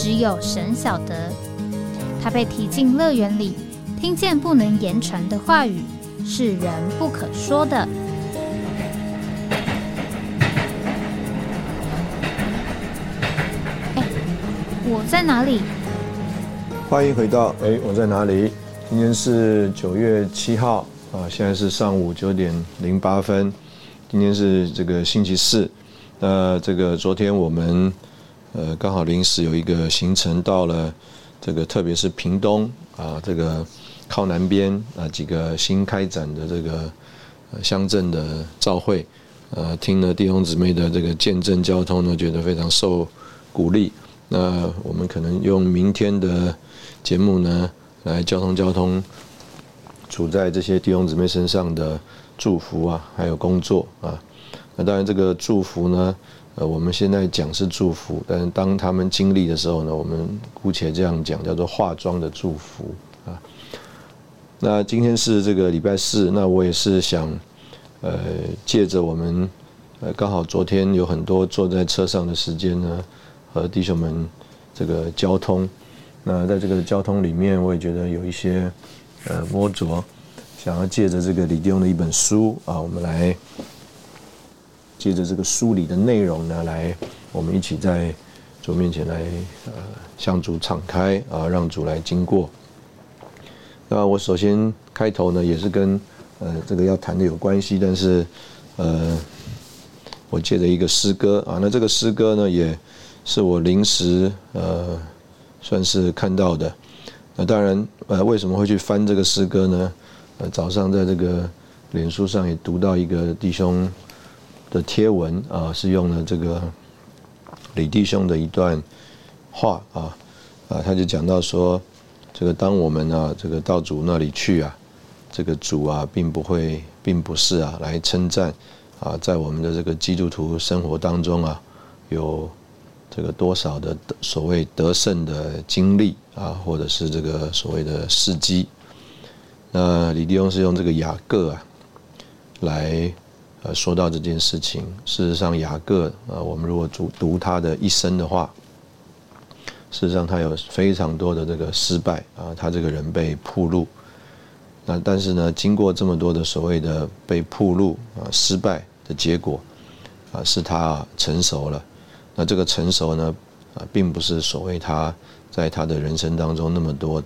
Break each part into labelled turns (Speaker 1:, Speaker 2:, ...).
Speaker 1: 只有神晓得，他被提进乐园里，听见不能言传的话语，是人不可说的。哎，我在哪里？
Speaker 2: 欢迎回到哎，我在哪里？今天是九月七号啊，现在是上午九点零八分。今天是这个星期四。那这个昨天我们。呃，刚好临时有一个行程到了，这个特别是屏东啊，这个靠南边啊几个新开展的这个乡镇的召会，呃，听了弟兄姊妹的这个见证交通呢，觉得非常受鼓励。那我们可能用明天的节目呢，来交通交通，处在这些弟兄姊妹身上的祝福啊，还有工作啊。那当然，这个祝福呢。呃，我们现在讲是祝福，但是当他们经历的时候呢，我们姑且这样讲，叫做化妆的祝福啊。那今天是这个礼拜四，那我也是想，呃，借着我们，呃，刚好昨天有很多坐在车上的时间呢，和弟兄们这个交通，那在这个交通里面，我也觉得有一些呃摸着，想要借着这个李弟兄的一本书啊，我们来。借着这个书里的内容呢，来我们一起在主面前来呃向主敞开啊，让主来经过。那我首先开头呢，也是跟呃这个要谈的有关系，但是呃我借着一个诗歌啊，那这个诗歌呢，也是我临时呃算是看到的。那当然呃为什么会去翻这个诗歌呢？呃早上在这个脸书上也读到一个弟兄。的贴文啊，是用了这个李弟兄的一段话啊啊，他就讲到说，这个当我们啊，这个到主那里去啊，这个主啊，并不会，并不是啊，来称赞啊，在我们的这个基督徒生活当中啊，有这个多少的所谓得胜的经历啊，或者是这个所谓的事迹。那李弟兄是用这个雅各啊来。呃，说到这件事情，事实上雅各，呃，我们如果读读他的一生的话，事实上他有非常多的这个失败啊，他这个人被铺路，那但是呢，经过这么多的所谓的被铺路啊，失败的结果啊，是他成熟了。那这个成熟呢，啊，并不是所谓他在他的人生当中那么多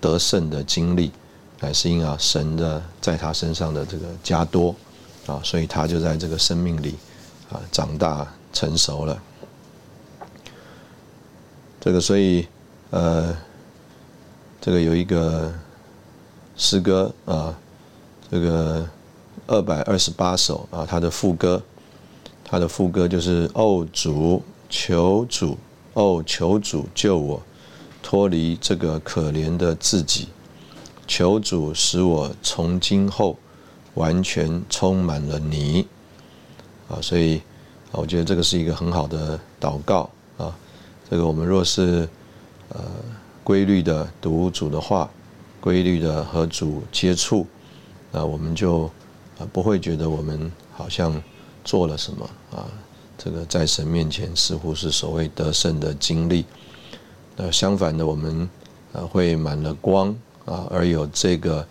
Speaker 2: 得胜的经历，乃是因啊神的在他身上的这个加多。啊，所以他就在这个生命里啊长大成熟了。这个所以呃，这个有一个诗歌啊，这个二百二十八首啊，他的副歌，他的副歌就是哦主求主哦求主救我脱离这个可怜的自己，求主使我从今后。完全充满了你，啊，所以啊，我觉得这个是一个很好的祷告啊。这个我们若是呃规律的读主的话，规律的和主接触，那我们就啊不会觉得我们好像做了什么啊。这个在神面前似乎是所谓得胜的经历，那相反的，我们啊会满了光啊，而有这个。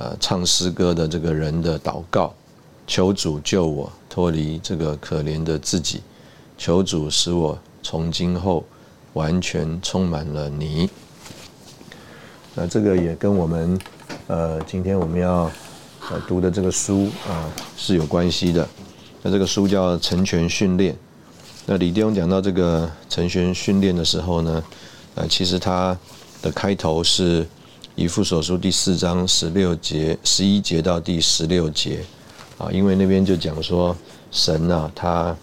Speaker 2: 呃，唱诗歌的这个人的祷告，求主救我脱离这个可怜的自己，求主使我从今后完全充满了你。那这个也跟我们呃今天我们要呃读的这个书啊是有关系的。那这个书叫《成全训练》。那李弟兄讲到这个成全训练的时候呢，呃，其实他的开头是。以父所书第四章十六节、十一节到第十六节，啊，因为那边就讲说，神啊，他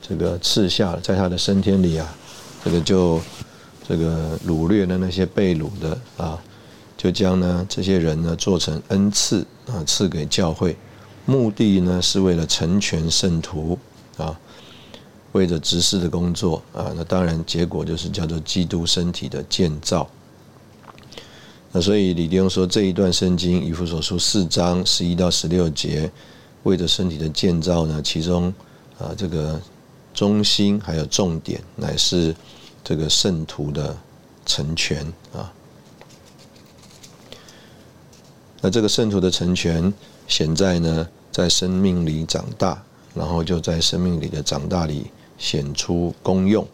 Speaker 2: 这个赐下在他的升天里啊，这个就这个掳掠的那些被掳的啊，就将呢这些人呢做成恩赐啊，赐给教会，目的呢是为了成全圣徒啊，为着执事的工作啊，那当然结果就是叫做基督身体的建造。那所以李弟兄说这一段圣经以弗所书四章十一到十六节，为着身体的建造呢，其中啊这个中心还有重点乃是这个圣徒的成全啊。那这个圣徒的成全，现在呢在生命里长大，然后就在生命里的长大里显出功用。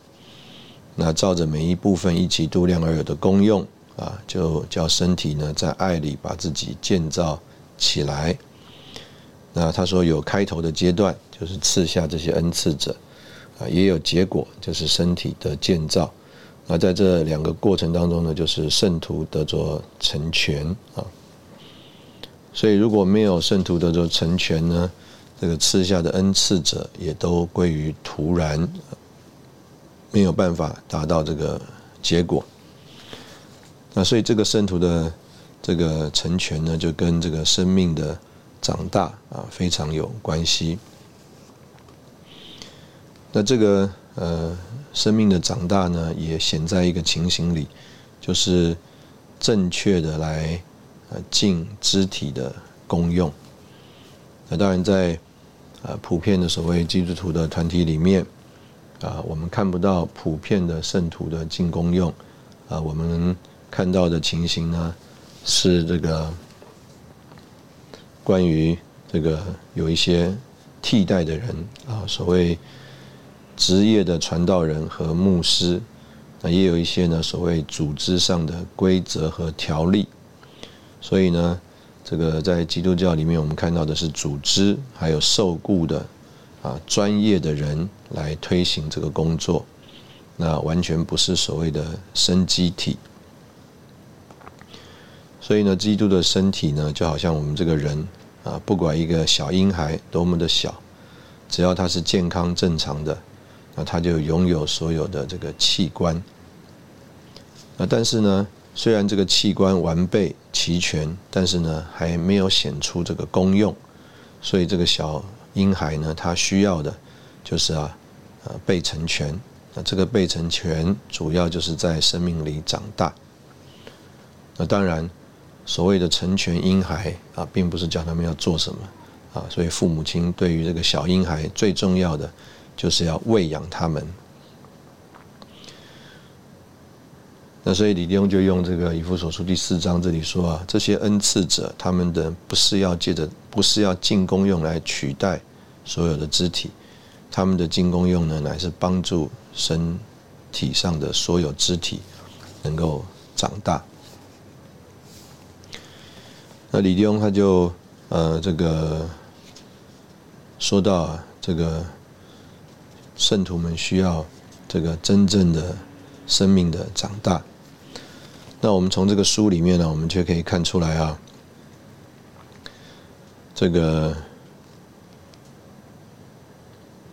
Speaker 2: 那照着每一部分一起度量而有的功用。啊，就叫身体呢，在爱里把自己建造起来。那他说有开头的阶段，就是赐下这些恩赐者，啊，也有结果，就是身体的建造。那在这两个过程当中呢，就是圣徒得着成全啊。所以如果没有圣徒得着成全呢，这个赐下的恩赐者也都归于徒然，没有办法达到这个结果。那所以这个圣徒的这个成全呢，就跟这个生命的长大啊非常有关系。那这个呃生命的长大呢，也显在一个情形里，就是正确的来呃尽肢体的功用。那当然在呃普遍的所谓基督徒的团体里面啊，我们看不到普遍的圣徒的进功用啊，我们。看到的情形呢，是这个关于这个有一些替代的人啊，所谓职业的传道人和牧师，那也有一些呢所谓组织上的规则和条例。所以呢，这个在基督教里面，我们看到的是组织还有受雇的啊专业的人来推行这个工作，那完全不是所谓的生机体。所以呢，基督的身体呢，就好像我们这个人啊，不管一个小婴孩多么的小，只要他是健康正常的，那他就拥有所有的这个器官。那但是呢，虽然这个器官完备齐全，但是呢，还没有显出这个功用。所以这个小婴孩呢，他需要的就是啊，呃，被成全。那这个被成全，主要就是在生命里长大。那当然。所谓的成全婴孩啊，并不是叫他们要做什么啊，所以父母亲对于这个小婴孩最重要的，就是要喂养他们。那所以李弟兄就用这个以弗所书第四章这里说啊，这些恩赐者他们的不是要借着，不是要进攻用来取代所有的肢体，他们的进攻用呢，乃是帮助身体上的所有肢体能够长大。那李弟兄他就呃这个说到啊，这个圣徒们需要这个真正的生命的长大。那我们从这个书里面呢，我们就可以看出来啊，这个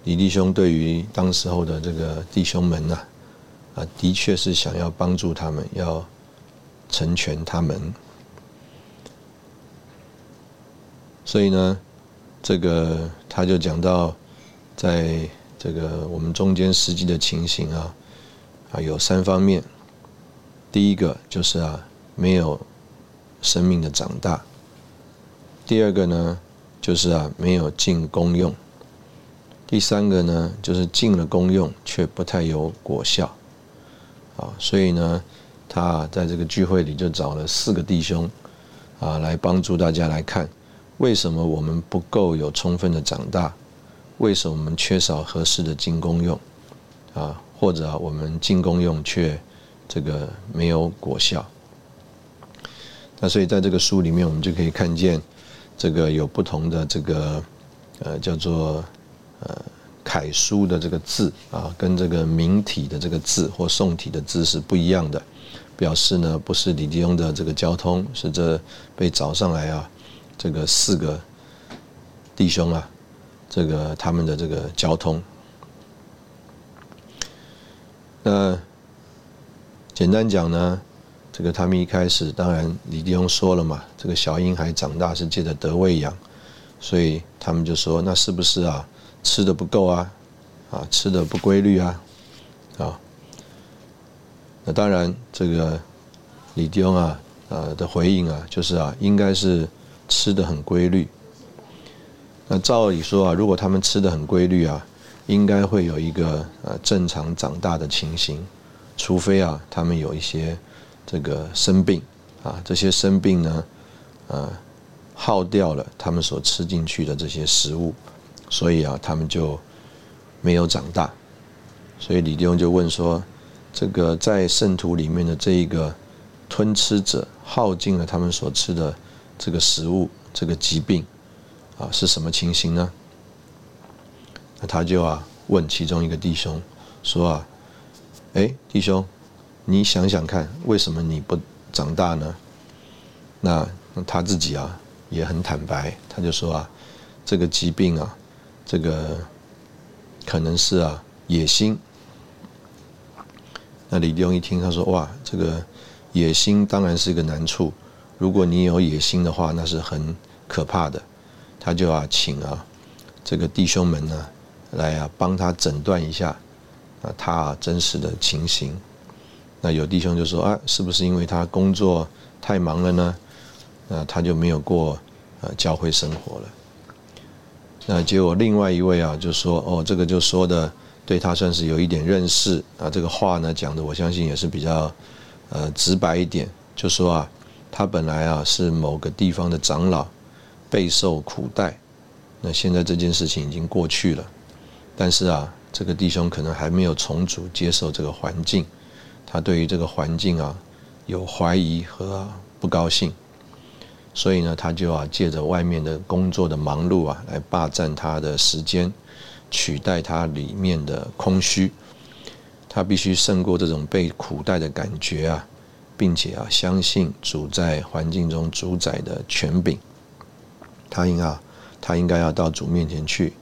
Speaker 2: 李弟兄对于当时候的这个弟兄们呐，啊，的确是想要帮助他们，要成全他们。所以呢，这个他就讲到，在这个我们中间实际的情形啊，啊有三方面。第一个就是啊，没有生命的长大；第二个呢，就是啊，没有尽功用；第三个呢，就是尽了功用却不太有果效。啊，所以呢，他在这个聚会里就找了四个弟兄啊，来帮助大家来看。为什么我们不够有充分的长大？为什么我们缺少合适的进攻用？啊，或者我们进攻用却这个没有果效？那所以在这个书里面，我们就可以看见这个有不同的这个呃叫做呃楷书的这个字啊，跟这个明体的这个字或宋体的字是不一样的，表示呢不是李弟兄的这个交通，是这被找上来啊。这个四个弟兄啊，这个他们的这个交通，那简单讲呢，这个他们一开始当然李弟兄说了嘛，这个小婴孩长大是借着得喂养，所以他们就说那是不是啊吃的不够啊，啊吃的不规律啊，啊，那当然这个李弟兄啊呃的回应啊就是啊应该是吃的很规律。那照理说啊，如果他们吃的很规律啊。应该会有一个呃正常长大的情形，除非啊他们有一些这个生病啊，这些生病呢，呃耗掉了他们所吃进去的这些食物，所以啊他们就没有长大。所以李弟兄就问说，这个在圣徒里面的这一个吞吃者耗尽了他们所吃的这个食物，这个疾病啊是什么情形呢？那他就啊问其中一个弟兄说啊，哎弟兄，你想想看，为什么你不长大呢？那他自己啊也很坦白，他就说啊，这个疾病啊，这个可能是啊野心。那李弟兄一听，他说哇，这个野心当然是一个难处，如果你有野心的话，那是很可怕的。他就啊请啊这个弟兄们呢。来啊，帮他诊断一下啊，他真实的情形。那有弟兄就说啊，是不是因为他工作太忙了呢？那他就没有过呃教会生活了。那结果另外一位啊就说哦，这个就说的对他算是有一点认识啊，这个话呢讲的我相信也是比较呃直白一点，就说啊，他本来啊是某个地方的长老，备受苦待，那现在这件事情已经过去了。但是啊，这个弟兄可能还没有重组接受这个环境，他对于这个环境啊有怀疑和不高兴，所以呢，他就啊借着外面的工作的忙碌啊来霸占他的时间，取代他里面的空虚。他必须胜过这种被苦待的感觉啊，并且啊相信主在环境中主宰的权柄。他应啊，他应该要到主面前去。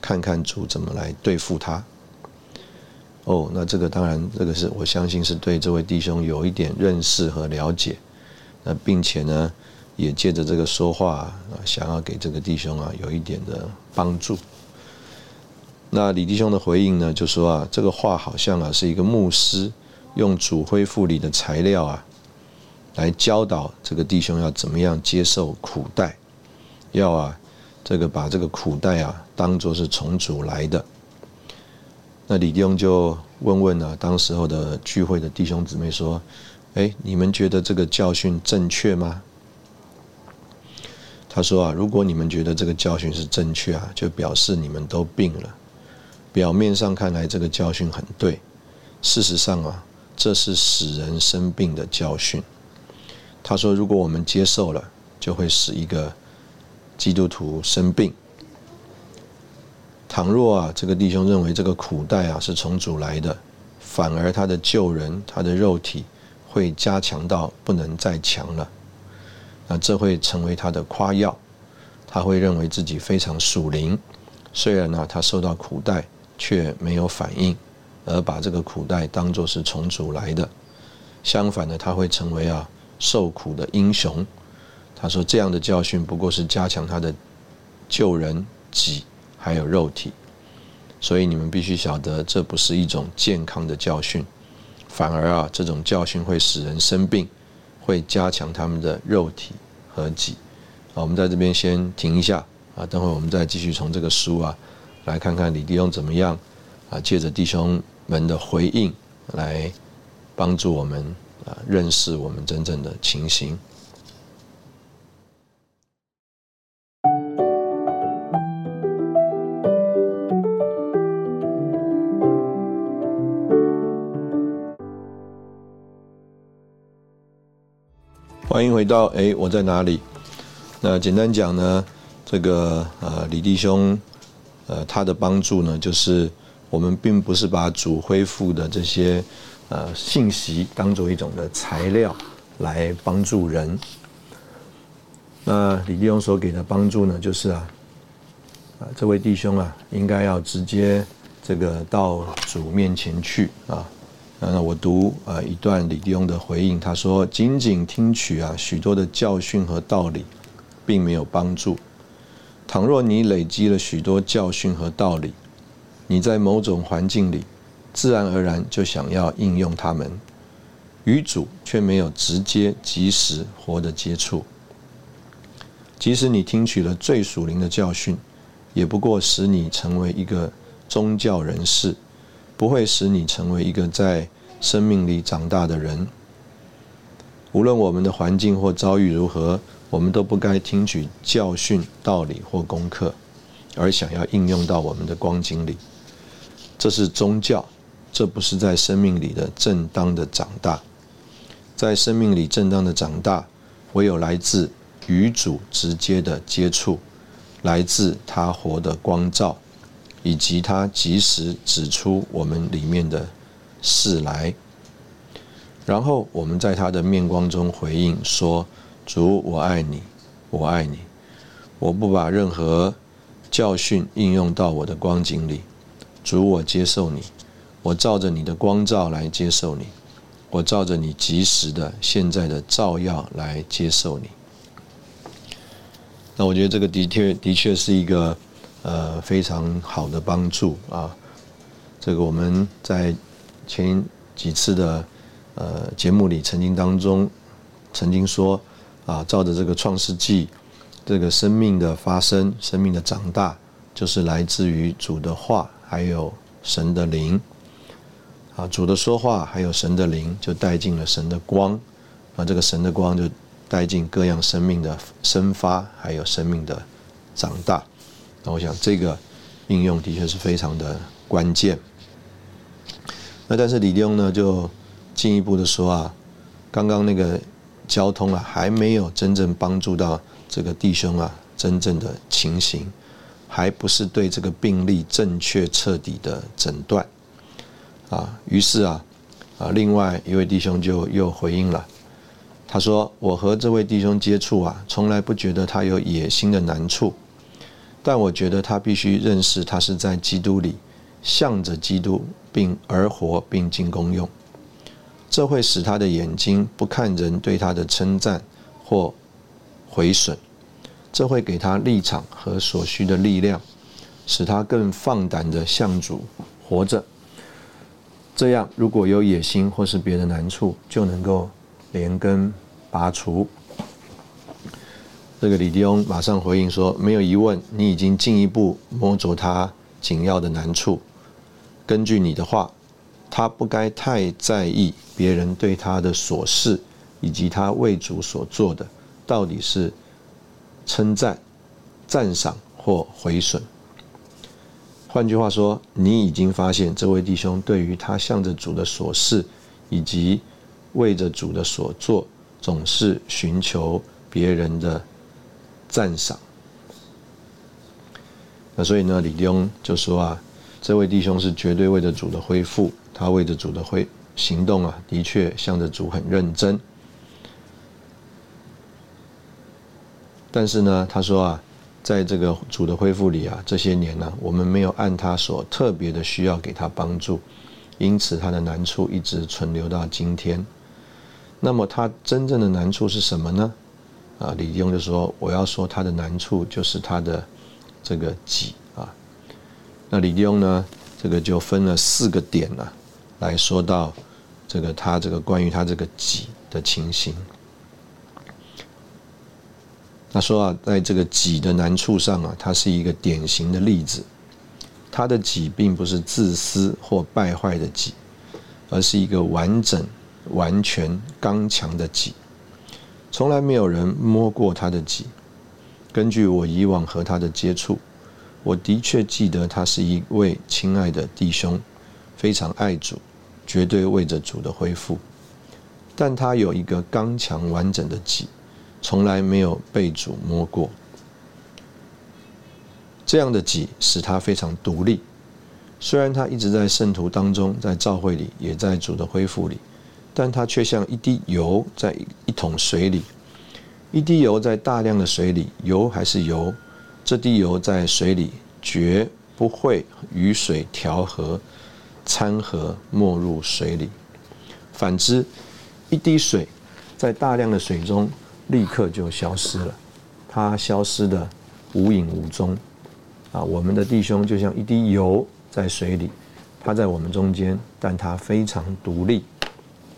Speaker 2: 看看主怎么来对付他。哦，那这个当然，这个是我相信是对这位弟兄有一点认识和了解。那并且呢，也借着这个说话啊，想要给这个弟兄啊有一点的帮助。那李弟兄的回应呢，就说啊，这个话好像啊是一个牧师用主恢复里的材料啊，来教导这个弟兄要怎么样接受苦待，要啊。这个把这个苦待啊当做是重组来的，那李弟兄就问问啊，当时候的聚会的弟兄姊妹说：“哎，你们觉得这个教训正确吗？”他说啊，如果你们觉得这个教训是正确啊，就表示你们都病了。表面上看来这个教训很对，事实上啊，这是使人生病的教训。他说，如果我们接受了，就会使一个。基督徒生病，倘若啊，这个弟兄认为这个苦代啊是从主来的，反而他的救人，他的肉体会加强到不能再强了，那这会成为他的夸耀，他会认为自己非常属灵，虽然呢他受到苦代却没有反应，而把这个苦代当作是从主来的，相反的他会成为啊受苦的英雄。他说：“这样的教训不过是加强他的救人己还有肉体，所以你们必须晓得，这不是一种健康的教训，反而啊，这种教训会使人生病，会加强他们的肉体和己。好，我们在这边先停一下。啊，等会我们再继续从这个书啊，来看看李弟兄怎么样。啊，借着弟兄们的回应来帮助我们啊，认识我们真正的情形。”欢迎回到哎，我在哪里？那简单讲呢，这个呃李弟兄，呃他的帮助呢，就是我们并不是把主恢复的这些呃信息当做一种的材料来帮助人。那李弟兄所给的帮助呢，就是啊啊这位弟兄啊，应该要直接这个到主面前去啊，那我读啊一段李弟兄的回应，他说：“仅仅听取啊许多的教训和道理，并没有帮助。倘若你累积了许多教训和道理，你在某种环境里，自然而然就想要应用它们，与主却没有直接、及时、活的接触。即使你听取了最属灵的教训，也不过使你成为一个宗教人士。”不会使你成为一个在生命里长大的人。无论我们的环境或遭遇如何，我们都不该听取教训、道理或功课，而想要应用到我们的光景里。这是宗教，这不是在生命里的正当的长大。在生命里正当的长大，唯有来自与主直接的接触，来自他活的光照。以及他及时指出我们里面的事来，然后我们在他的面光中回应说：“主，我爱你，我爱你。我不把任何教训应用到我的光景里。主，我接受你，我照着你的光照来接受你，我照着你及时的现在的照耀来接受你。”那我觉得这个的确的确是一个。呃，非常好的帮助啊！这个我们在前几次的呃节目里曾经当中曾经说啊，照着这个创世纪，这个生命的发生、生命的长大，就是来自于主的话，还有神的灵啊。主的说话，还有神的灵，就带进了神的光啊。这个神的光就带进各样生命的生发，还有生命的长大。那我想这个应用的确是非常的关键。那但是李弟兄呢就进一步的说啊，刚刚那个交通啊还没有真正帮助到这个弟兄啊真正的情形，还不是对这个病例正确彻底的诊断啊。于是啊啊另外一位弟兄就又回应了，他说：“我和这位弟兄接触啊，从来不觉得他有野心的难处。”但我觉得他必须认识，他是在基督里，向着基督，并而活，并进功用。这会使他的眼睛不看人对他的称赞或毁损，这会给他立场和所需的力量，使他更放胆的向主活着。这样，如果有野心或是别的难处，就能够连根拔除。这个李迪翁马上回应说：“没有疑问，你已经进一步摸着他紧要的难处。根据你的话，他不该太在意别人对他的琐事，以及他为主所做的到底是称赞、赞赏或毁损。换句话说，你已经发现这位弟兄对于他向着主的所事，以及为着主的所做，总是寻求别人的。”赞赏。那所以呢，李弟兄就说啊，这位弟兄是绝对为着主的恢复，他为着主的恢行动啊，的确向着主很认真。但是呢，他说啊，在这个主的恢复里啊，这些年呢，我们没有按他所特别的需要给他帮助，因此他的难处一直存留到今天。那么他真正的难处是什么呢？啊，李弟兄就说：“我要说他的难处就是他的这个己啊。”那李弟兄呢，这个就分了四个点呢，来说到这个他这个关于他这个己的情形。他说啊，在这个己的难处上啊，他是一个典型的例子。他的己并不是自私或败坏的己，而是一个完整、完全、刚强的己。从来没有人摸过他的己。根据我以往和他的接触，我的确记得他是一位亲爱的弟兄，非常爱主，绝对为着主的恢复。但他有一个刚强完整的己，从来没有被主摸过。这样的己使他非常独立。虽然他一直在圣徒当中，在教会里，也在主的恢复里。但它却像一滴油在一桶水里，一滴油在大量的水里，油还是油，这滴油在水里绝不会与水调和、掺和没入水里。反之，一滴水在大量的水中立刻就消失了，它消失的无影无踪。啊，我们的弟兄就像一滴油在水里，他在我们中间，但他非常独立。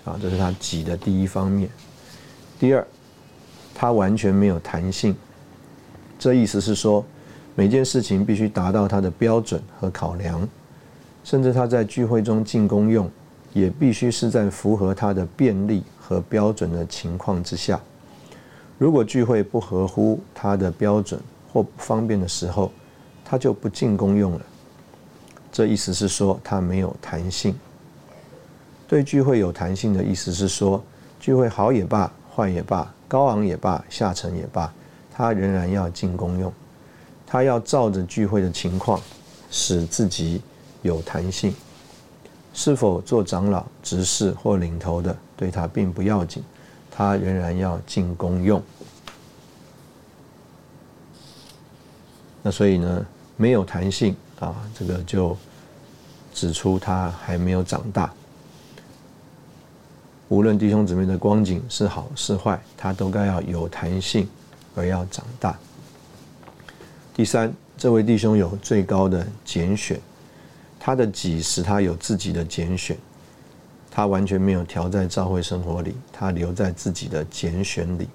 Speaker 2: 啊，这是他己的第一方面。第二，他完全没有弹性。这意思是说，每件事情必须达到他的标准和考量，甚至他在聚会中进攻用，也必须是在符合他的便利和标准的情况之下。如果聚会不合乎他的标准或不方便的时候，他就不进公用了。这意思是说，他没有弹性。对聚会有弹性的意思是说，聚会好也罢，坏也罢，高昂也罢，下沉也罢，他仍然要进公用。他要照着聚会的情况，使自己有弹性。是否做长老、执事或领头的，对他并不要紧，他仍然要进公用。那所以呢，没有弹性啊，这个就指出他还没有长大。无论弟兄姊妹的光景是好是坏，他都该要有弹性，而要长大。第三，这位弟兄有最高的拣选，他的己使他有自己的拣选，他完全没有调在教会生活里，他留在自己的拣选里。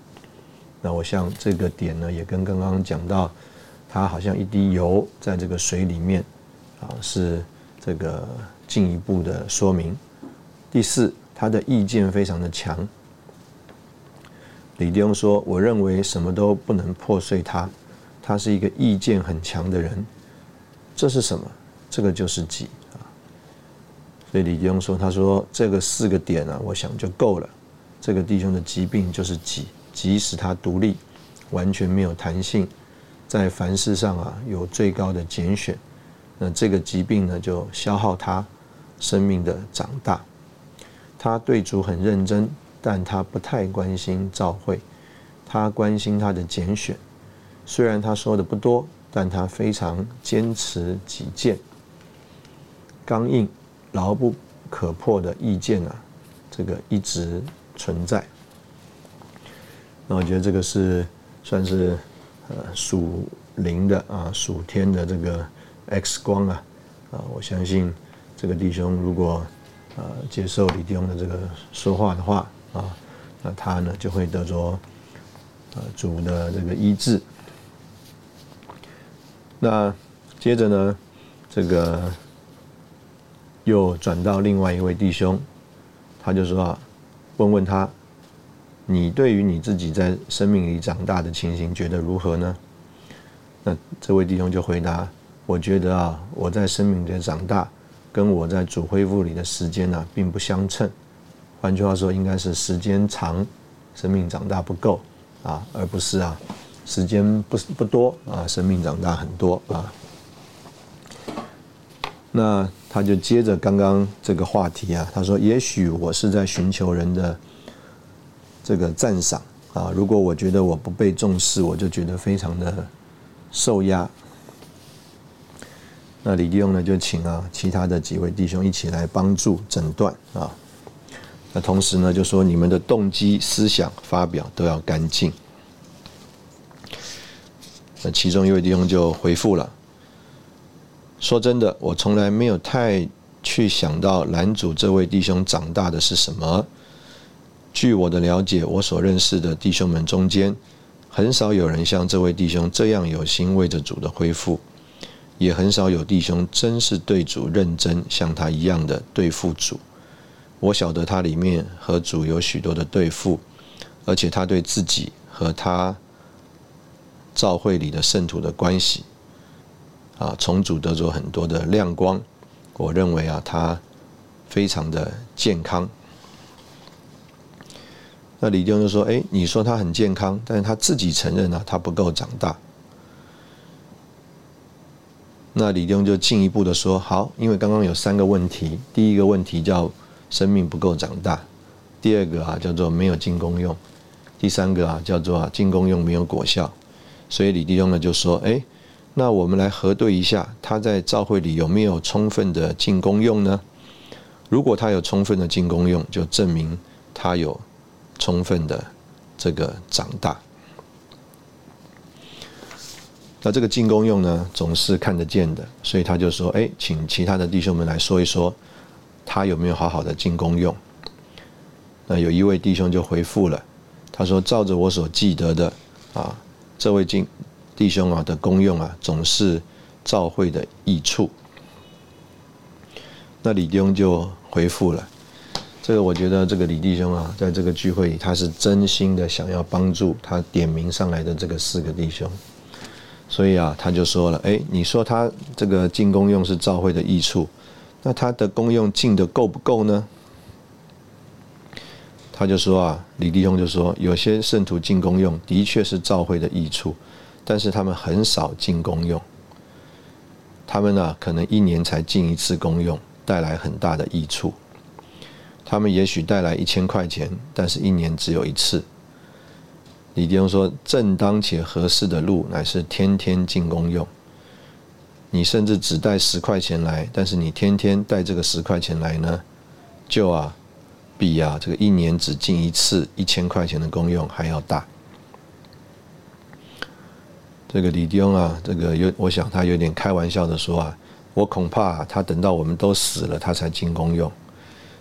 Speaker 2: 那我想这个点呢，也跟刚刚讲到，他好像一滴油在这个水里面，啊，是这个进一步的说明。第四。他的意见非常的强。李弟兄说：“我认为什么都不能破碎他，他是一个意见很强的人。这是什么？这个就是己。所以李弟兄说：他说这个四个点啊，我想就够了。这个弟兄的疾病就是己，即使他独立，完全没有弹性，在凡事上啊有最高的拣选。那这个疾病呢，就消耗他生命的长大。”他对主很认真，但他不太关心召会，他关心他的拣选。虽然他说的不多，但他非常坚持己见。刚硬、牢不可破的意见啊，这个一直存在。那我觉得这个是算是呃属灵的啊，属天的这个 X 光啊啊，我相信这个弟兄如果。呃，接受李弟兄的这个说话的话啊，那他呢就会得着呃主的这个医治。那接着呢，这个又转到另外一位弟兄，他就说啊，问问他，你对于你自己在生命里长大的情形觉得如何呢？那这位弟兄就回答，我觉得啊，我在生命里长大。跟我在主恢复里的时间呢，并不相称。换句话说，应该是时间长，生命长大不够啊，而不是啊，时间不不多啊，生命长大很多啊。那他就接着刚刚这个话题啊，他说：“也许我是在寻求人的这个赞赏啊，如果我觉得我不被重视，我就觉得非常的受压。”那李弟兄呢，就请啊其他的几位弟兄一起来帮助诊断啊。那同时呢，就说你们的动机、思想、发表都要干净。那其中一位弟兄就回复了，说真的，我从来没有太去想到男主这位弟兄长大的是什么。据我的了解，我所认识的弟兄们中间，很少有人像这位弟兄这样有心为着主的恢复。也很少有弟兄真是对主认真，像他一样的对付主。我晓得他里面和主有许多的对付，而且他对自己和他教会里的圣徒的关系，啊，重组得着很多的亮光。我认为啊，他非常的健康。那李弟兄就说：“哎，你说他很健康，但是他自己承认啊，他不够长大。”那李弟兄就进一步的说：“好，因为刚刚有三个问题，第一个问题叫生命不够长大，第二个啊叫做没有进攻用，第三个啊叫做啊进攻用没有果效。所以李弟兄呢就说：，哎，那我们来核对一下，他在教会里有没有充分的进攻用呢？如果他有充分的进功用，就证明他有充分的这个长大。那这个进功用呢，总是看得见的，所以他就说：“哎，请其他的弟兄们来说一说，他有没有好好的进功用？”那有一位弟兄就回复了，他说：“照着我所记得的啊，这位进弟兄啊的功用啊，总是照会的益处。”那李弟兄就回复了，这个我觉得这个李弟兄啊，在这个聚会里，他是真心的想要帮助他点名上来的这个四个弟兄。所以啊，他就说了：“哎，你说他这个进功用是召会的益处，那他的功用进的够不够呢？”他就说啊，李弟兄就说，有些圣徒进功用的确是召会的益处，但是他们很少进公用。他们呢，可能一年才进一次公用，带来很大的益处。他们也许带来一千块钱，但是一年只有一次。李弟兄说：“正当且合适的路，乃是天天进公用。你甚至只带十块钱来，但是你天天带这个十块钱来呢，就啊，比啊这个一年只进一次一千块钱的公用还要大。”这个李弟兄啊，这个有，我想他有点开玩笑的说啊：“我恐怕他等到我们都死了，他才进宫用。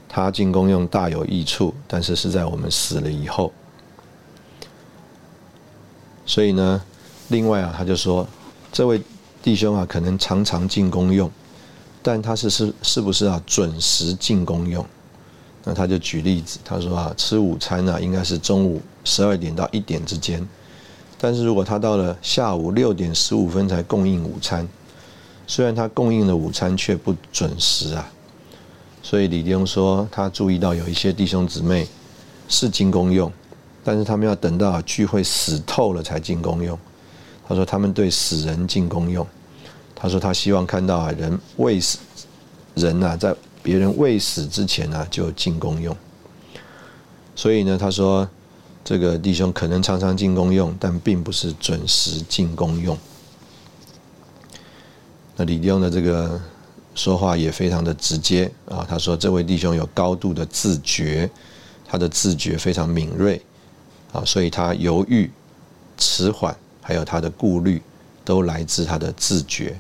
Speaker 2: 他进宫用大有益处，但是是在我们死了以后。”所以呢，另外啊，他就说，这位弟兄啊，可能常常进宫用，但他是是是不是啊准时进宫用？那他就举例子，他说啊，吃午餐呢，应该是中午十二点到一点之间，但是如果他到了下午六点十五分才供应午餐，虽然他供应的午餐却不准时啊，所以李弟兄说，他注意到有一些弟兄姊妹是进功用。但是他们要等到聚会死透了才进功用。他说他们对死人进功用。他说他希望看到啊人未死人呐在别人未死之前呢就进功用。所以呢他说这个弟兄可能常常进功用，但并不是准时进功用。那李弟兄的这个说话也非常的直接啊。他说这位弟兄有高度的自觉，他的自觉非常敏锐。啊，所以他犹豫、迟缓，还有他的顾虑，都来自他的自觉。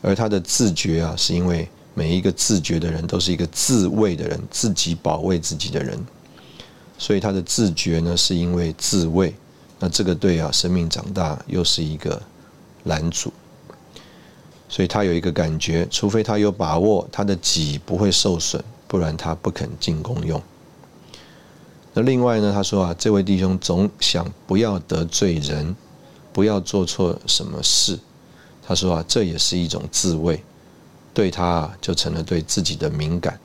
Speaker 2: 而他的自觉啊，是因为每一个自觉的人都是一个自卫的人，自己保卫自己的人。所以他的自觉呢，是因为自卫。那这个对啊，生命长大又是一个拦阻。所以他有一个感觉，除非他有把握，他的己不会受损，不然他不肯进攻用。那另外呢，他说啊，这位弟兄总想不要得罪人，不要做错什么事。他说啊，这也是一种自卫，对他就成了对自己的敏感。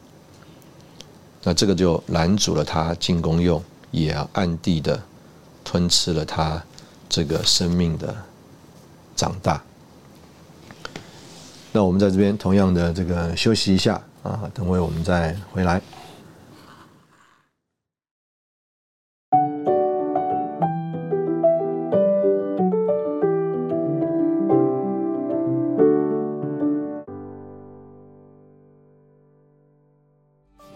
Speaker 2: 那这个就拦阻了他进攻用，也暗地的吞吃了他这个生命的长大。那我们在这边同样的这个休息一下啊，等会我们再回来。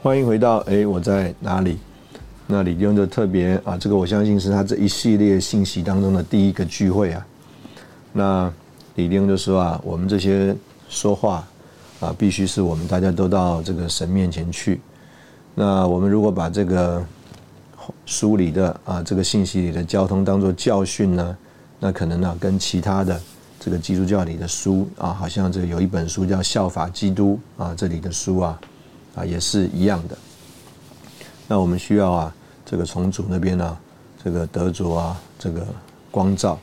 Speaker 2: 欢迎回到哎，我在哪里？那李弟兄就特别啊，这个我相信是他这一系列信息当中的第一个聚会啊。那李丁就说啊，我们这些说话啊，必须是我们大家都到这个神面前去。那我们如果把这个书里的啊，这个信息里的交通当做教训呢，那可能呢，跟其他的这个基督教里的书啊，好像这有一本书叫《效法基督》啊，这里的书啊。啊，也是一样的。那我们需要啊，这个从主那边呢，这个得着啊，这个光照，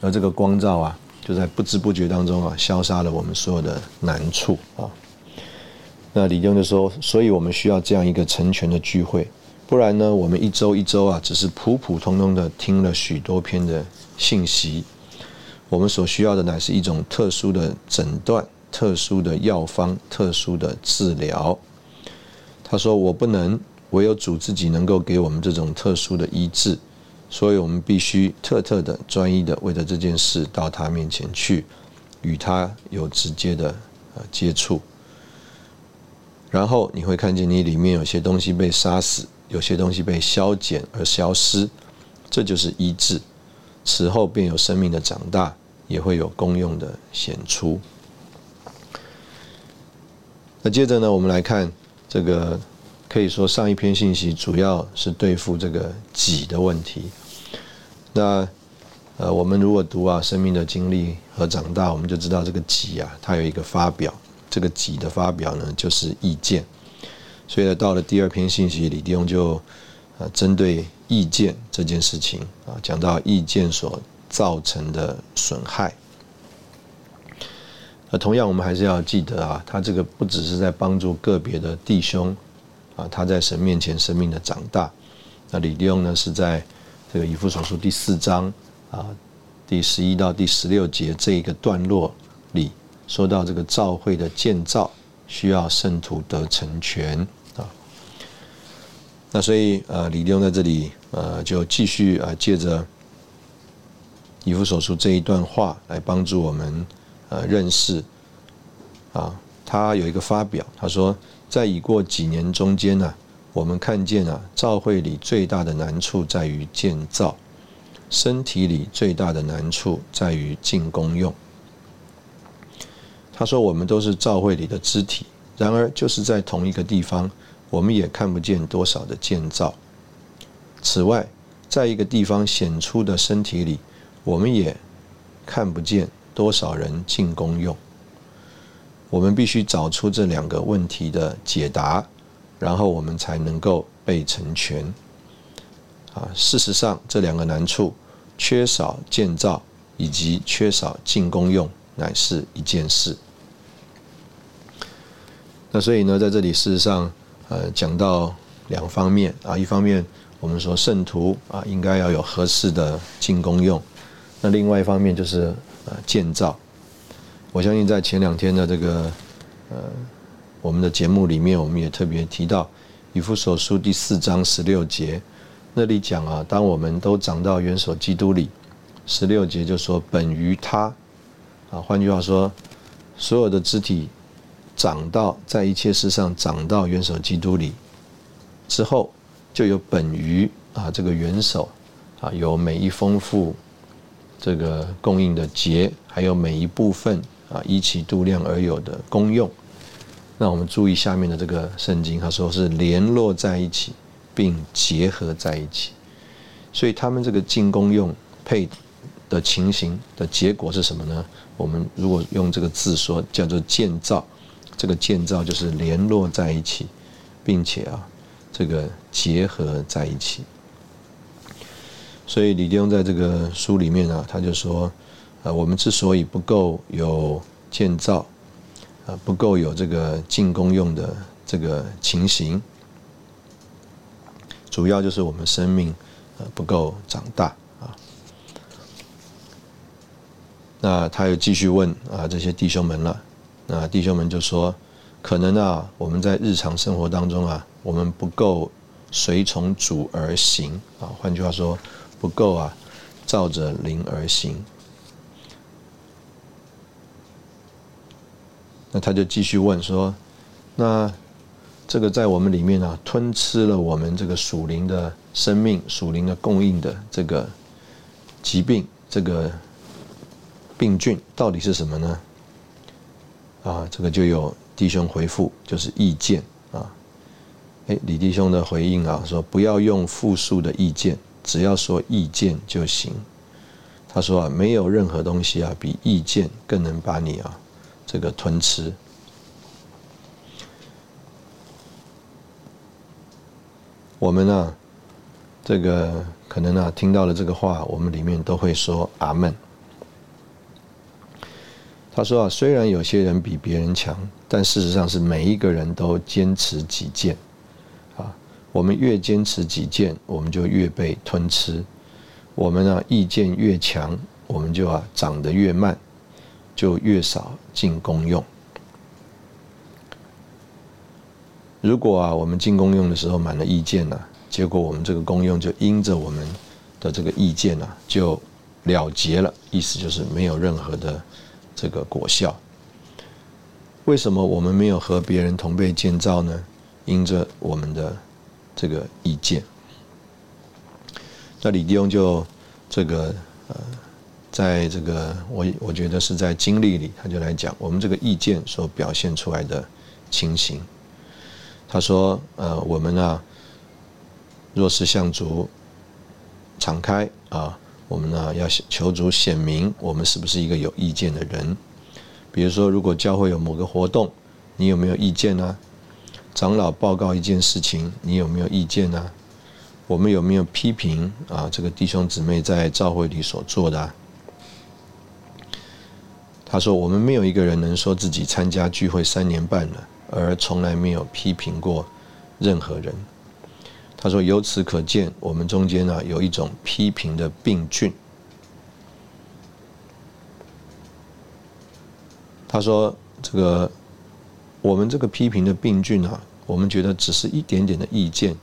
Speaker 2: 而这个光照啊，就在不知不觉当中啊，消杀了我们所有的难处啊。那李兄就说，所以我们需要这样一个成全的聚会，不然呢，我们一周一周啊，只是普普通通的听了许多篇的信息，我们所需要的乃是一种特殊的诊断、特殊的药方、特殊的治疗。他说：“我不能，唯有主自己能够给我们这种特殊的医治，所以我们必须特特的、专一的为了这件事到他面前去，与他有直接的呃接触。然后你会看见你里面有些东西被杀死，有些东西被消减而消失，这就是医治。此后便有生命的长大，也会有功用的显出。那接着呢，我们来看这个，可以说上一篇信息主要是对付这个己的问题。那呃，我们如果读啊生命的经历和长大，我们就知道这个己啊，它有一个发表。这个己的发表呢，就是意见。所以呢，到了第二篇信息，李弟兄就呃针对意见这件事情啊，讲到意见所造成的损害。那同样，我们还是要记得啊，他这个不只是在帮助个别的弟兄啊，他在神面前生命的长大。那李弟兄呢，是在这个以父所书第四章啊第十一到第十六节这一个段落里。说到这个教会的建造需要圣徒得成全啊，那所以呃李弟兄在这里呃就继续啊借着以弗所书这一段话来帮助我们呃认识啊他有一个发表他说在已过几年中间呢我们看见啊教会里最大的难处在于建造身体里最大的难处在于进功用。他说：“我们都是教会里的肢体，然而就是在同一个地方，我们也看不见多少的建造。此外，在一个地方显出的身体里，我们也看不见多少人进功用。我们必须找出这两个问题的解答，然后我们才能够被成全。啊，事实上，这两个难处——缺少建造以及缺少进功用。”乃是一件事。那所以呢，在这里事实上，呃，讲到两方面啊，一方面我们说圣徒啊，应该要有合适的进攻用；那另外一方面就是呃建造。我相信在前两天的这个呃我们的节目里面，我们也特别提到以弗所书第四章十六节那里讲啊，当我们都长到元首基督里，十六节就说本于他。啊，换句话说，所有的肢体长到在一切事上长到元首基督里之后，就有本于啊这个元首啊有每一丰富这个供应的节，还有每一部分啊依其度量而有的功用。那我们注意下面的这个圣经，他说是联络在一起，并结合在一起，所以他们这个进功用配的情形的结果是什么呢？我们如果用这个字说，叫做建造，这个建造就是联络在一起，并且啊，这个结合在一起。所以李弟兄在这个书里面啊，他就说，呃，我们之所以不够有建造，啊，不够有这个进攻用的这个情形，主要就是我们生命呃不够长大啊。那他又继续问啊，这些弟兄们了。那弟兄们就说：“可能啊，我们在日常生活当中啊，我们不够随从主而行啊。换句话说，不够啊，照着灵而行。”那他就继续问说：“那这个在我们里面啊，吞吃了我们这个属灵的生命、属灵的供应的这个疾病，这个？”病菌到底是什么呢？啊，这个就有弟兄回复，就是意见啊。哎，李弟兄的回应啊，说不要用复数的意见，只要说意见就行。他说啊，没有任何东西啊，比意见更能把你啊这个吞吃。我们呢，这个可能啊，听到了这个话，我们里面都会说阿门。他说啊，虽然有些人比别人强，但事实上是每一个人都坚持己见，我们越坚持己见，我们就越被吞吃。我们啊，意见越强，我们就啊长得越慢，就越少进功用。如果啊，我们进功用的时候满了意见呢，结果我们这个功用就因着我们的这个意见呢，就了结了，意思就是没有任何的。这个果效，为什么我们没有和别人同被建造呢？因着我们的这个意见。那李弟兄就这个呃，在这个我我觉得是在经历里，他就来讲我们这个意见所表现出来的情形。他说：呃，我们啊，若是向主敞开啊，我们呢要求主显明我们是不是一个有意见的人。比如说，如果教会有某个活动，你有没有意见呢？长老报告一件事情，你有没有意见呢？我们有没有批评啊？这个弟兄姊妹在教会里所做的？啊他说：“我们没有一个人能说自己参加聚会三年半了，而从来没有批评过任何人。”他说：“由此可见，我们中间呢有一种批评的病菌。”他说：“这个我们这个批评的病菌啊，我们觉得只是一点点的意见。”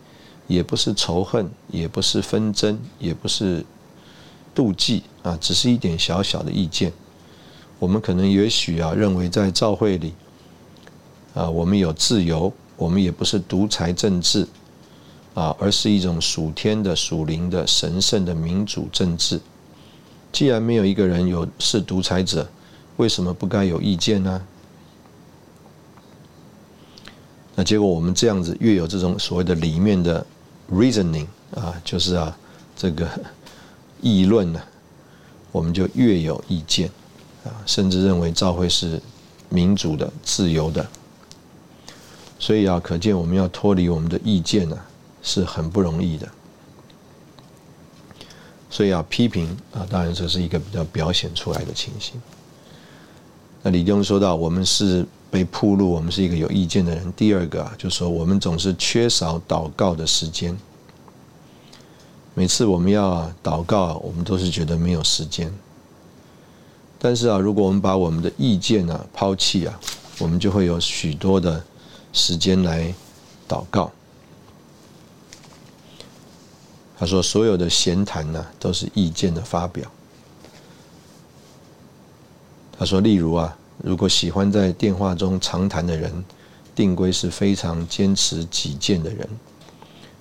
Speaker 2: 也不是仇恨，也不是纷争，也不是妒忌啊，只是一点小小的意见。我们可能也许啊，认为在教会里啊，我们有自由，我们也不是独裁政治啊，而是一种属天的、属灵的、神圣的民主政治。既然没有一个人有是独裁者，为什么不该有意见呢？那结果我们这样子，越有这种所谓的里面的。reasoning 啊，就是啊，这个议论呢，我们就越有意见啊，甚至认为教会是民主的、自由的，所以啊，可见我们要脱离我们的意见呢，是很不容易的。所以啊，批评啊，当然这是一个比较表现出来的情形。那李东说到，我们是。被铺路，我们是一个有意见的人。第二个啊，就是说我们总是缺少祷告的时间。每次我们要祷告，我们都是觉得没有时间。但是啊，如果我们把我们的意见啊抛弃啊，我们就会有许多的时间来祷告。他说，所有的闲谈呢，都是意见的发表。他说，例如啊。如果喜欢在电话中长谈的人，定规是非常坚持己见的人。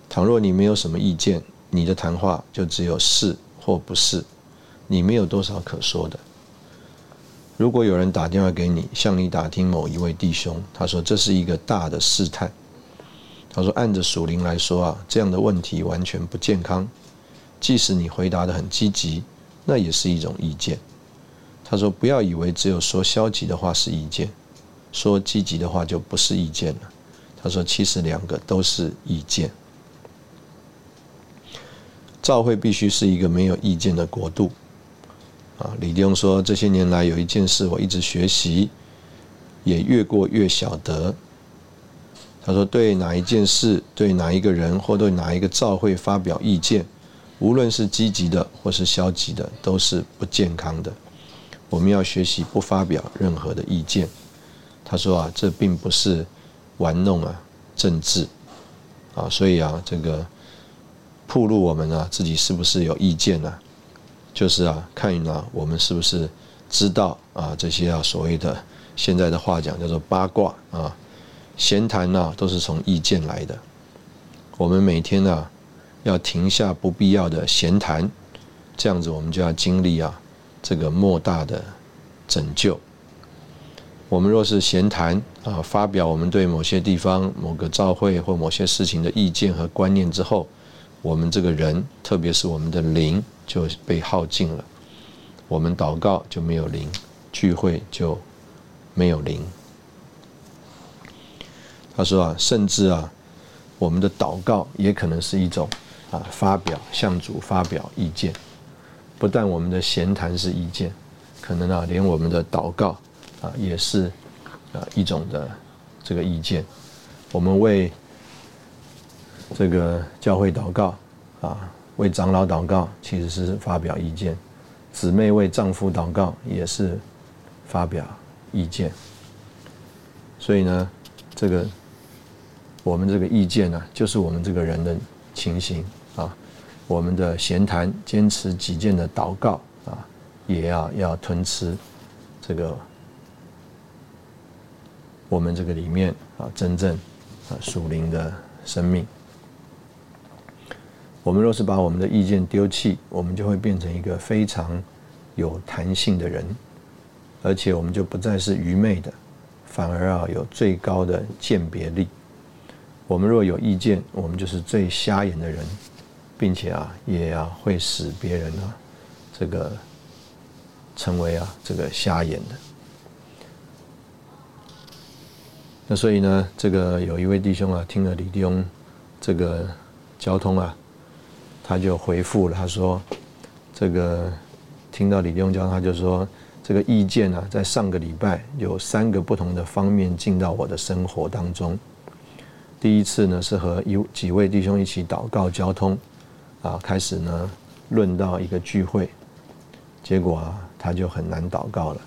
Speaker 2: 倘若你没有什么意见，你的谈话就只有是或不是，你没有多少可说的。如果有人打电话给你，向你打听某一位弟兄，他说这是一个大的试探。他说按着属灵来说啊，这样的问题完全不健康。即使你回答的很积极，那也是一种意见。他说：“不要以为只有说消极的话是意见，说积极的话就不是意见了。”他说：“其实两个都是意见。教会必须是一个没有意见的国度。”啊，李弟兄说：“这些年来有一件事我一直学习，也越过越晓得。”他说：“对哪一件事、对哪一个人或对哪一个教会发表意见，无论是积极的或是消极的，都是不健康的。”我们要学习不发表任何的意见。他说啊，这并不是玩弄啊政治啊，所以啊，这个铺路我们啊自己是不是有意见呢？就是啊，看啊我们是不是知道啊这些啊所谓的现在的话讲叫做八卦啊闲谈呢，都是从意见来的。我们每天呢要停下不必要的闲谈，这样子我们就要经历啊。这个莫大的拯救。我们若是闲谈啊，发表我们对某些地方、某个教会或某些事情的意见和观念之后，我们这个人，特别是我们的灵就被耗尽了。我们祷告就没有灵，聚会就没有灵。他说啊，甚至啊，我们的祷告也可能是一种啊，发表向主发表意见。不但我们的闲谈是意见，可能啊，连我们的祷告啊，也是啊一种的这个意见。我们为这个教会祷告啊，为长老祷告，其实是发表意见；姊妹为丈夫祷告，也是发表意见。所以呢，这个我们这个意见呢，就是我们这个人的情形。我们的闲谈，坚持己见的祷告啊，也要要吞吃这个我们这个里面啊真正啊属灵的生命。我们若是把我们的意见丢弃，我们就会变成一个非常有弹性的人，而且我们就不再是愚昧的，反而啊有最高的鉴别力。我们若有意见，我们就是最瞎眼的人，并且啊也啊会使别人啊这个。成为啊这个瞎眼的，那所以呢，这个有一位弟兄啊，听了李弟兄这个交通啊，他就回复了，他说：这个听到李弟兄交通，他就说这个意见呢，在上个礼拜有三个不同的方面进到我的生活当中。第一次呢，是和一几位弟兄一起祷告交通，啊，开始呢论到一个聚会，结果啊。他就很难祷告了。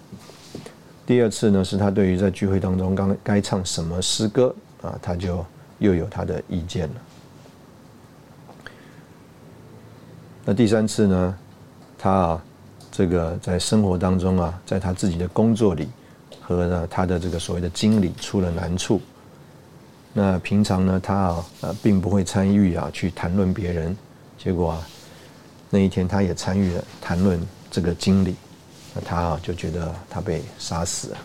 Speaker 2: 第二次呢，是他对于在聚会当中刚该唱什么诗歌啊，他就又有他的意见了。那第三次呢，他啊，这个在生活当中啊，在他自己的工作里和呢他的这个所谓的经理出了难处。那平常呢，他啊呃并不会参与啊去谈论别人，结果啊那一天他也参与了谈论这个经理。那他啊就觉得他被杀死了。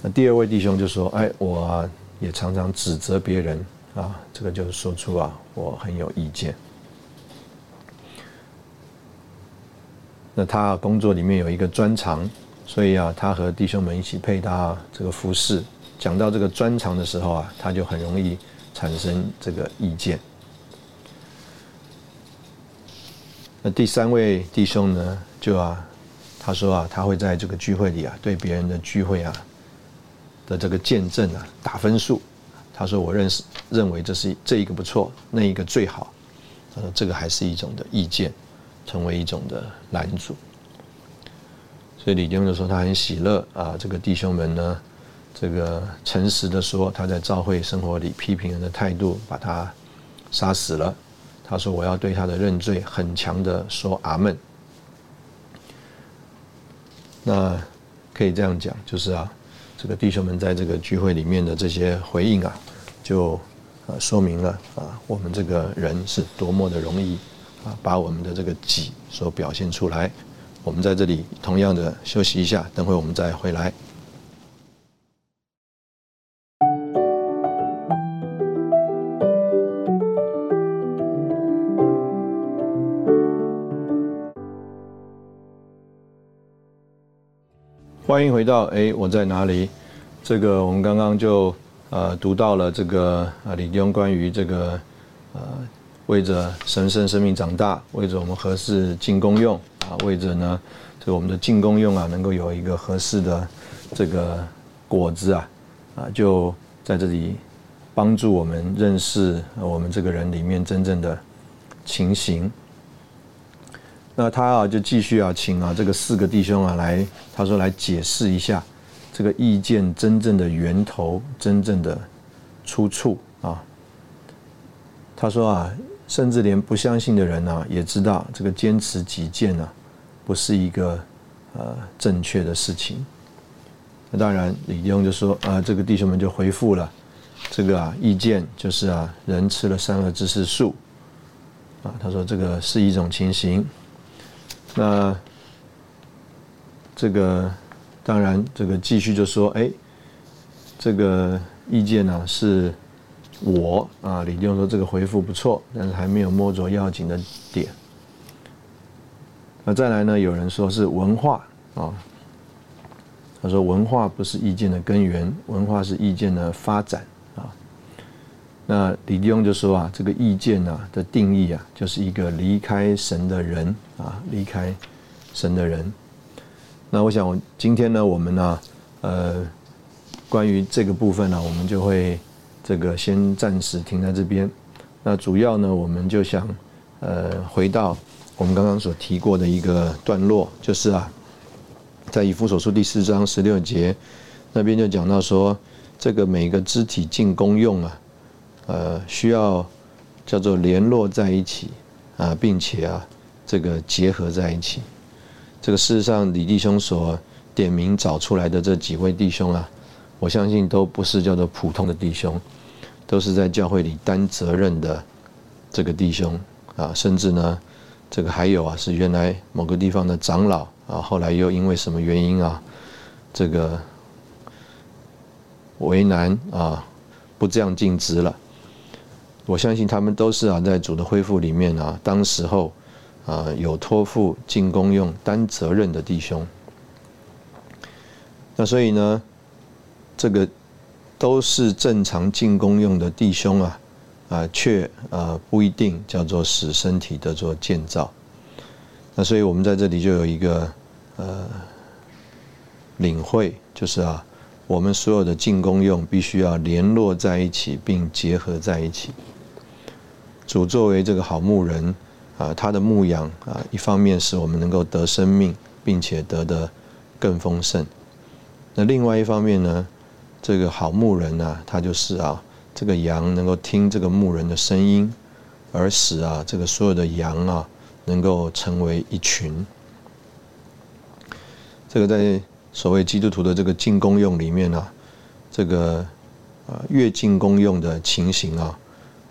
Speaker 2: 那第二位弟兄就说：“哎，我也常常指责别人啊，这个就是说出啊，我很有意见。”那他工作里面有一个专长，所以啊，他和弟兄们一起配搭这个服饰。讲到这个专长的时候啊，他就很容易产生这个意见。那第三位弟兄呢，就啊，他说啊，他会在这个聚会里啊，对别人的聚会啊的这个见证啊打分数。他说我认识认为这是这一个不错，那一个最好。他说这个还是一种的意见，成为一种的拦阻。所以李丁就说他很喜乐啊，这个弟兄们呢，这个诚实的说他在教会生活里批评人的态度，把他杀死了。他说：“我要对他的认罪很强的说阿门。”那可以这样讲，就是啊，这个弟兄们在这个聚会里面的这些回应啊，就啊说明了啊，我们这个人是多么的容易啊，把我们的这个己所表现出来。我们在这里同样的休息一下，等会我们再回来。欢迎回到哎，我在哪里？这个我们刚刚就呃读到了这个啊李弟兄关于这个呃为着神圣生命长大，为着我们合适进功用啊，为着呢这个我们的进功用啊能够有一个合适的这个果子啊啊，就在这里帮助我们认识我们这个人里面真正的情形。那他啊，就继续啊，请啊这个四个弟兄啊来，他说来解释一下这个意见真正的源头、真正的出处啊。他说啊，甚至连不相信的人呢，也知道这个坚持己见呢，不是一个呃正确的事情。那当然，李弟兄就说啊，这个弟兄们就回复了，这个啊意见就是啊，人吃了三恶知识树啊，他说这个是一种情形。那这个当然，这个继续就说，哎，这个意见呢是我啊，李弟兄说这个回复不错，但是还没有摸着要紧的点。那再来呢，有人说是文化啊，他说文化不是意见的根源，文化是意见的发展啊。那李弟兄就说啊，这个意见啊的定义啊，就是一个离开神的人啊，离开神的人。那我想，今天呢，我们呢，呃，关于这个部分呢，我们就会这个先暂时停在这边。那主要呢，我们就想呃，回到我们刚刚所提过的一个段落，就是啊，在以弗所书第四章十六节那边就讲到说，这个每个肢体进功用啊。呃，需要叫做联络在一起啊，并且啊，这个结合在一起。这个事实上，李弟兄所点名找出来的这几位弟兄啊，我相信都不是叫做普通的弟兄，都是在教会里担责任的这个弟兄啊，甚至呢，这个还有啊，是原来某个地方的长老啊，后来又因为什么原因啊，这个为难啊，不这样尽职了。我相信他们都是啊，在主的恢复里面啊，当时候。啊，有托付进公用担责任的弟兄，那所以呢，这个都是正常进公用的弟兄啊，啊，却啊不一定叫做使身体的做建造。那所以我们在这里就有一个呃领会，就是啊，我们所有的进公用必须要联络在一起，并结合在一起。主作为这个好牧人。啊，他的牧养啊，一方面使我们能够得生命，并且得的更丰盛。那另外一方面呢，这个好牧人呢，他就是啊，这个羊能够听这个牧人的声音，而使啊，这个所有的羊啊，能够成为一群。这个在所谓基督徒的这个进攻用里面呢，这个啊，越进攻用的情形啊，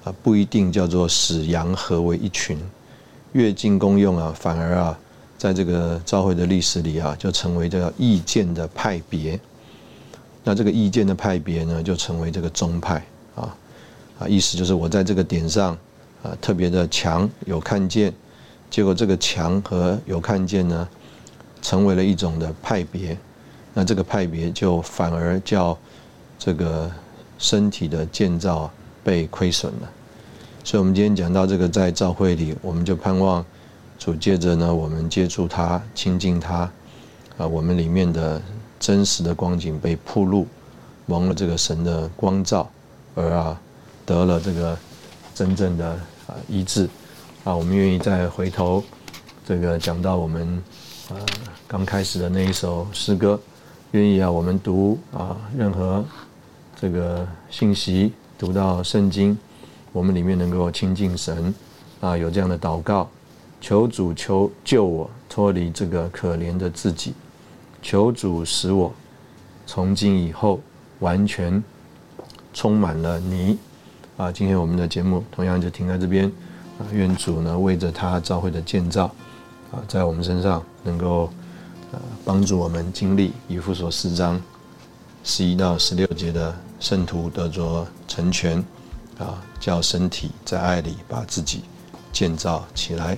Speaker 2: 啊，不一定叫做使羊合为一群。越进公用啊，反而啊，在这个教会的历史里啊，就成为这个意见的派别。那这个意见的派别呢，就成为这个宗派啊啊，意思就是我在这个点上啊特别的强，有看见，结果这个强和有看见呢，成为了一种的派别。那这个派别就反而叫这个身体的建造被亏损了。所以，我们今天讲到这个，在教会里，我们就盼望主借着呢，我们接触他、亲近他，啊，我们里面的真实的光景被铺露，蒙了这个神的光照，而啊，得了这个真正的啊医治，啊，我们愿意再回头这个讲到我们啊刚开始的那一首诗歌，愿意啊，我们读啊任何这个信息，读到圣经。我们里面能够亲近神，啊，有这样的祷告，求主求救我脱离这个可怜的自己，求主使我从今以后完全充满了你，啊，今天我们的节目同样就停在这边，啊，愿主呢为着他召会的建造，啊，在我们身上能够呃帮助我们经历以弗所四章十一到十六节的圣徒得着成全。啊，叫身体在爱里把自己建造起来。